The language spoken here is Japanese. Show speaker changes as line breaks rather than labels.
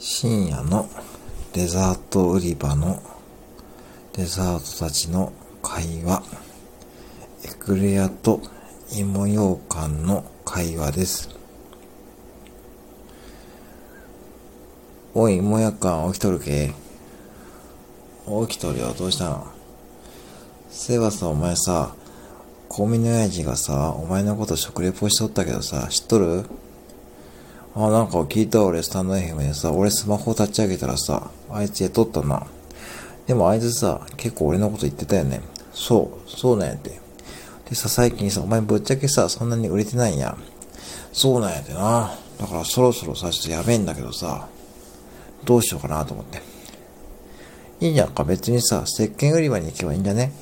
深夜のデザート売り場のデザートたちの会話。エクレアと芋羊羹の会話です。おい、芋羊羹起きとるけ？起きとるよ、どうしたの？そういえばさ、お前さ、コンビニの親父がさ、お前のこと食レポしとったけどさ、知っとる？あ、なんか聞いた俺、スタンド FM でさ、俺スマホ立ち上げたらさ、あいつやっとったな。でもあいつさ、結構俺のこと言ってたよね。そう、そうなんやって。でさ、最近さ、お前ぶっちゃけさ、そんなに売れてないんや。そうなんやってな。だからそろそろさ、ちょっとやべえんだけどさ、どうしようかなと思って。いいじゃんか、別にさ、石鹸売り場に行けばいいんじゃね？